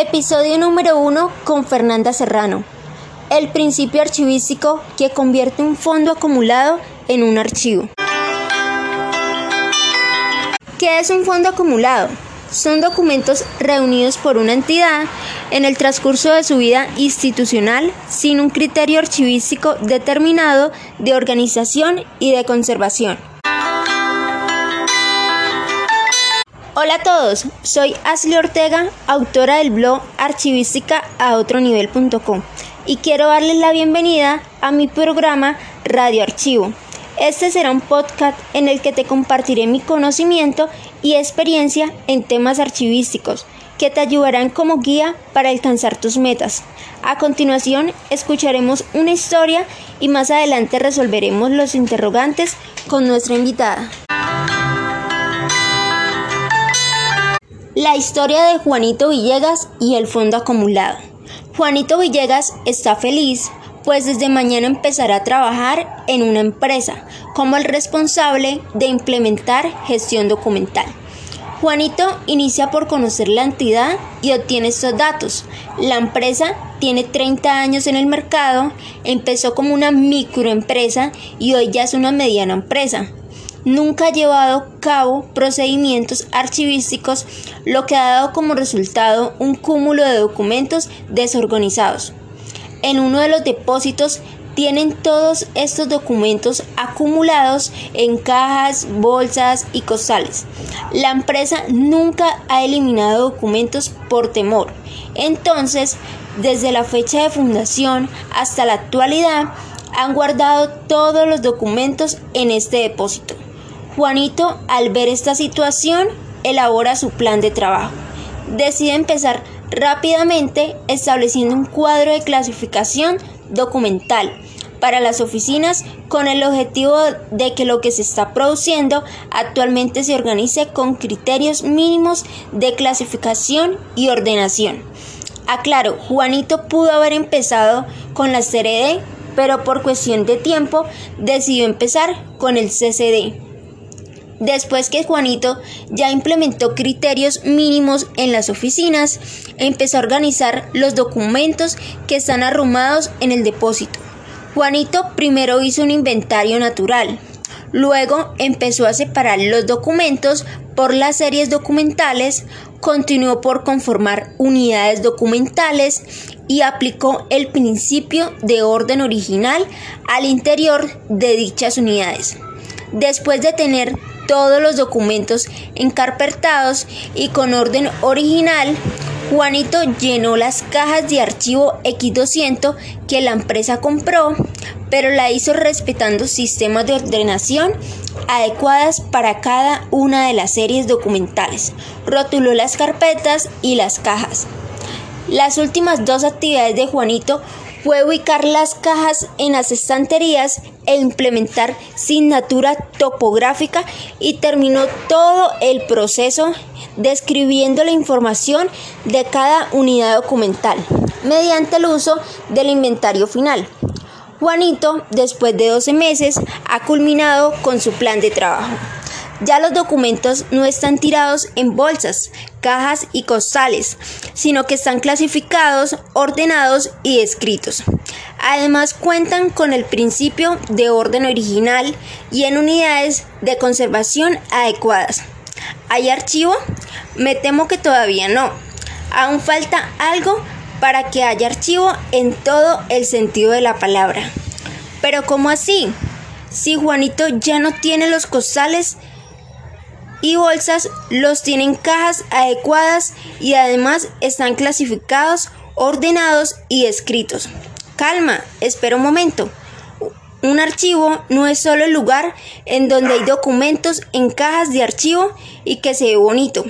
Episodio número 1 con Fernanda Serrano. El principio archivístico que convierte un fondo acumulado en un archivo. ¿Qué es un fondo acumulado? Son documentos reunidos por una entidad en el transcurso de su vida institucional sin un criterio archivístico determinado de organización y de conservación. Hola a todos, soy Ashley Ortega, autora del blog archivística a otro nivel.com y quiero darles la bienvenida a mi programa Radio Archivo. Este será un podcast en el que te compartiré mi conocimiento y experiencia en temas archivísticos que te ayudarán como guía para alcanzar tus metas. A continuación escucharemos una historia y más adelante resolveremos los interrogantes con nuestra invitada. La historia de Juanito Villegas y el fondo acumulado. Juanito Villegas está feliz, pues desde mañana empezará a trabajar en una empresa como el responsable de implementar gestión documental. Juanito inicia por conocer la entidad y obtiene estos datos. La empresa tiene 30 años en el mercado, empezó como una microempresa y hoy ya es una mediana empresa nunca ha llevado a cabo procedimientos archivísticos, lo que ha dado como resultado un cúmulo de documentos desorganizados. En uno de los depósitos tienen todos estos documentos acumulados en cajas, bolsas y costales. La empresa nunca ha eliminado documentos por temor. Entonces, desde la fecha de fundación hasta la actualidad, han guardado todos los documentos en este depósito. Juanito, al ver esta situación, elabora su plan de trabajo. Decide empezar rápidamente estableciendo un cuadro de clasificación documental para las oficinas con el objetivo de que lo que se está produciendo actualmente se organice con criterios mínimos de clasificación y ordenación. Aclaro, Juanito pudo haber empezado con la CRD, pero por cuestión de tiempo decidió empezar con el CCD. Después que Juanito ya implementó criterios mínimos en las oficinas, empezó a organizar los documentos que están arrumados en el depósito. Juanito primero hizo un inventario natural, luego empezó a separar los documentos por las series documentales, continuó por conformar unidades documentales y aplicó el principio de orden original al interior de dichas unidades. Después de tener todos los documentos encarpetados y con orden original, Juanito llenó las cajas de archivo X200 que la empresa compró, pero la hizo respetando sistemas de ordenación adecuadas para cada una de las series documentales. Rotuló las carpetas y las cajas. Las últimas dos actividades de Juanito fue ubicar las cajas en las estanterías e implementar signatura topográfica y terminó todo el proceso describiendo la información de cada unidad documental mediante el uso del inventario final. Juanito, después de 12 meses, ha culminado con su plan de trabajo. Ya los documentos no están tirados en bolsas, cajas y costales, sino que están clasificados, ordenados y escritos. Además cuentan con el principio de orden original y en unidades de conservación adecuadas. ¿Hay archivo? Me temo que todavía no. Aún falta algo para que haya archivo en todo el sentido de la palabra. Pero ¿cómo así? Si Juanito ya no tiene los costales, y bolsas los tienen cajas adecuadas y además están clasificados, ordenados y escritos. Calma, espera un momento. Un archivo no es solo el lugar en donde hay documentos en cajas de archivo y que se ve bonito.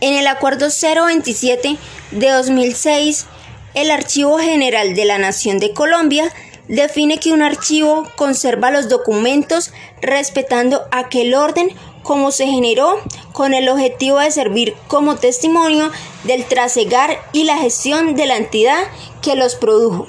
En el Acuerdo 027 de 2006, el Archivo General de la Nación de Colombia define que un archivo conserva los documentos respetando aquel orden como se generó con el objetivo de servir como testimonio del trasegar y la gestión de la entidad que los produjo.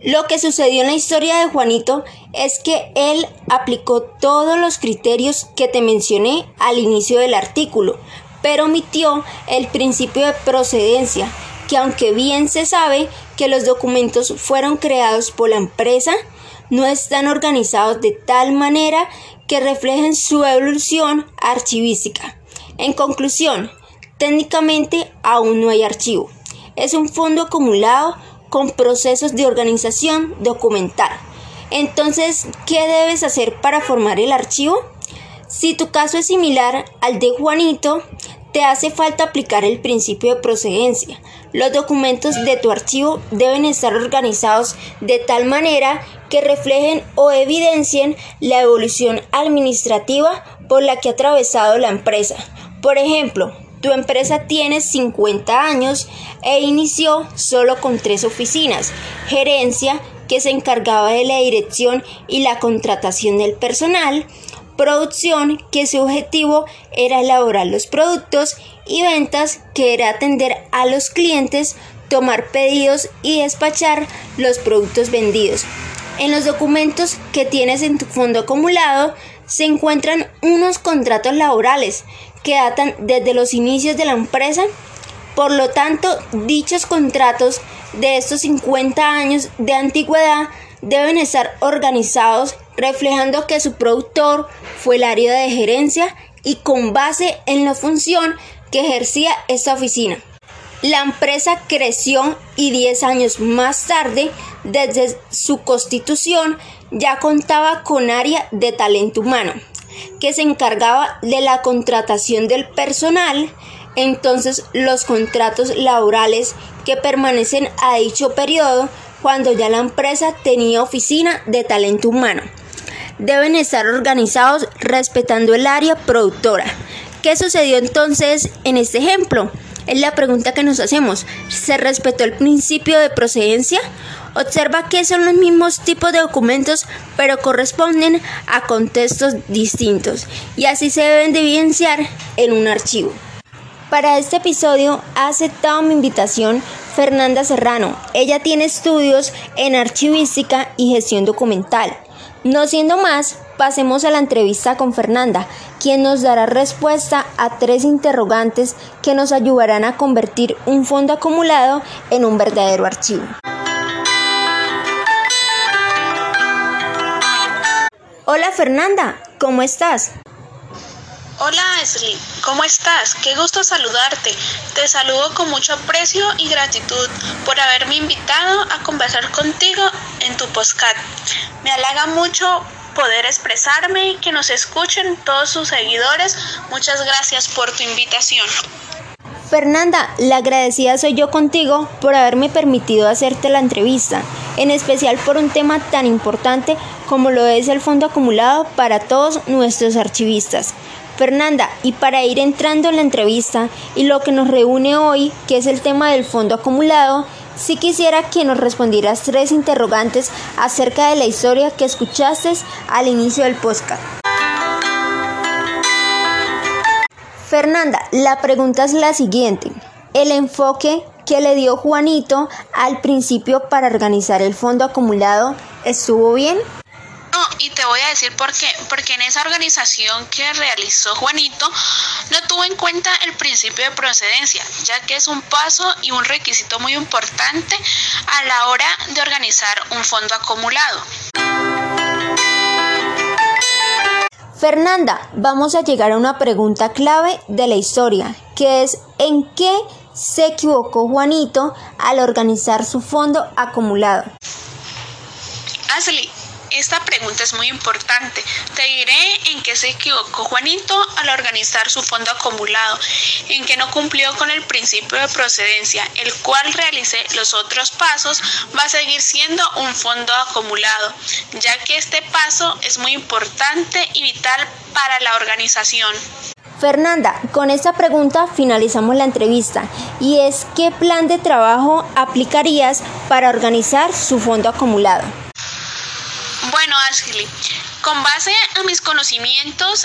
Lo que sucedió en la historia de Juanito es que él aplicó todos los criterios que te mencioné al inicio del artículo, pero omitió el principio de procedencia, que aunque bien se sabe que los documentos fueron creados por la empresa, no están organizados de tal manera que reflejen su evolución archivística. En conclusión, técnicamente aún no hay archivo. Es un fondo acumulado con procesos de organización documental. Entonces, ¿qué debes hacer para formar el archivo? Si tu caso es similar al de Juanito, te hace falta aplicar el principio de procedencia. Los documentos de tu archivo deben estar organizados de tal manera que reflejen o evidencien la evolución administrativa por la que ha atravesado la empresa. Por ejemplo, tu empresa tiene 50 años e inició solo con tres oficinas, gerencia, que se encargaba de la dirección y la contratación del personal, producción, que su objetivo era elaborar los productos, y ventas, que era atender a los clientes, tomar pedidos y despachar los productos vendidos. En los documentos que tienes en tu fondo acumulado se encuentran unos contratos laborales que datan desde los inicios de la empresa. Por lo tanto, dichos contratos de estos 50 años de antigüedad deben estar organizados reflejando que su productor fue el área de gerencia y con base en la función que ejercía esta oficina. La empresa creció y 10 años más tarde, desde su constitución, ya contaba con área de talento humano que se encargaba de la contratación del personal, entonces los contratos laborales que permanecen a dicho periodo cuando ya la empresa tenía oficina de talento humano deben estar organizados respetando el área productora. ¿Qué sucedió entonces en este ejemplo? Es la pregunta que nos hacemos. ¿Se respetó el principio de procedencia? Observa que son los mismos tipos de documentos, pero corresponden a contextos distintos y así se deben de evidenciar en un archivo. Para este episodio ha aceptado mi invitación Fernanda Serrano. Ella tiene estudios en archivística y gestión documental. No siendo más, pasemos a la entrevista con Fernanda, quien nos dará respuesta a tres interrogantes que nos ayudarán a convertir un fondo acumulado en un verdadero archivo. Hola Fernanda, ¿cómo estás? Hola Ashley, ¿cómo estás? Qué gusto saludarte. Te saludo con mucho aprecio y gratitud por haberme invitado a conversar contigo en tu postcat. Me halaga mucho poder expresarme y que nos escuchen todos sus seguidores. Muchas gracias por tu invitación. Fernanda, la agradecida soy yo contigo por haberme permitido hacerte la entrevista, en especial por un tema tan importante como lo es el fondo acumulado para todos nuestros archivistas. Fernanda, y para ir entrando en la entrevista y lo que nos reúne hoy, que es el tema del fondo acumulado, si quisiera que nos respondieras tres interrogantes acerca de la historia que escuchaste al inicio del podcast. Fernanda, la pregunta es la siguiente. ¿El enfoque que le dio Juanito al principio para organizar el fondo acumulado estuvo bien? Y te voy a decir por qué. Porque en esa organización que realizó Juanito no tuvo en cuenta el principio de procedencia, ya que es un paso y un requisito muy importante a la hora de organizar un fondo acumulado. Fernanda, vamos a llegar a una pregunta clave de la historia, que es ¿en qué se equivocó Juanito al organizar su fondo acumulado? Ashley, esta pregunta es muy importante. Te diré en qué se equivocó Juanito al organizar su fondo acumulado, en que no cumplió con el principio de procedencia, el cual realicé los otros pasos, va a seguir siendo un fondo acumulado, ya que este paso es muy importante y vital para la organización. Fernanda, con esta pregunta finalizamos la entrevista y es ¿qué plan de trabajo aplicarías para organizar su fondo acumulado? Bueno, Ashley, con base a mis conocimientos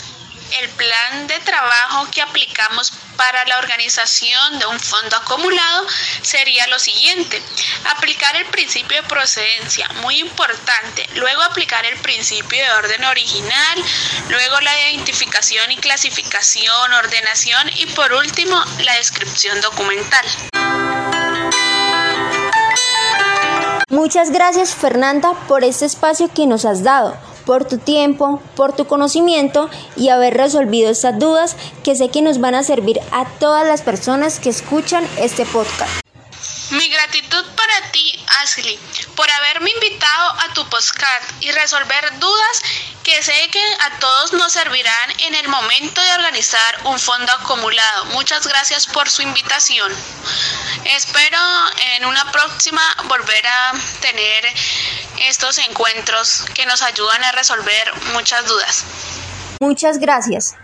el plan de trabajo que aplicamos para la organización de un fondo acumulado sería lo siguiente. Aplicar el principio de procedencia, muy importante. Luego aplicar el principio de orden original. Luego la identificación y clasificación, ordenación y por último la descripción documental. Muchas gracias Fernanda por este espacio que nos has dado por tu tiempo, por tu conocimiento y haber resolvido estas dudas que sé que nos van a servir a todas las personas que escuchan este podcast. Mi gratitud para ti, Ashley, por haberme invitado a tu podcast y resolver dudas que sé que a todos nos servirán en el momento de organizar un fondo acumulado. Muchas gracias por su invitación. Espero en una próxima volver a tener estos encuentros que nos ayudan a resolver muchas dudas. Muchas gracias.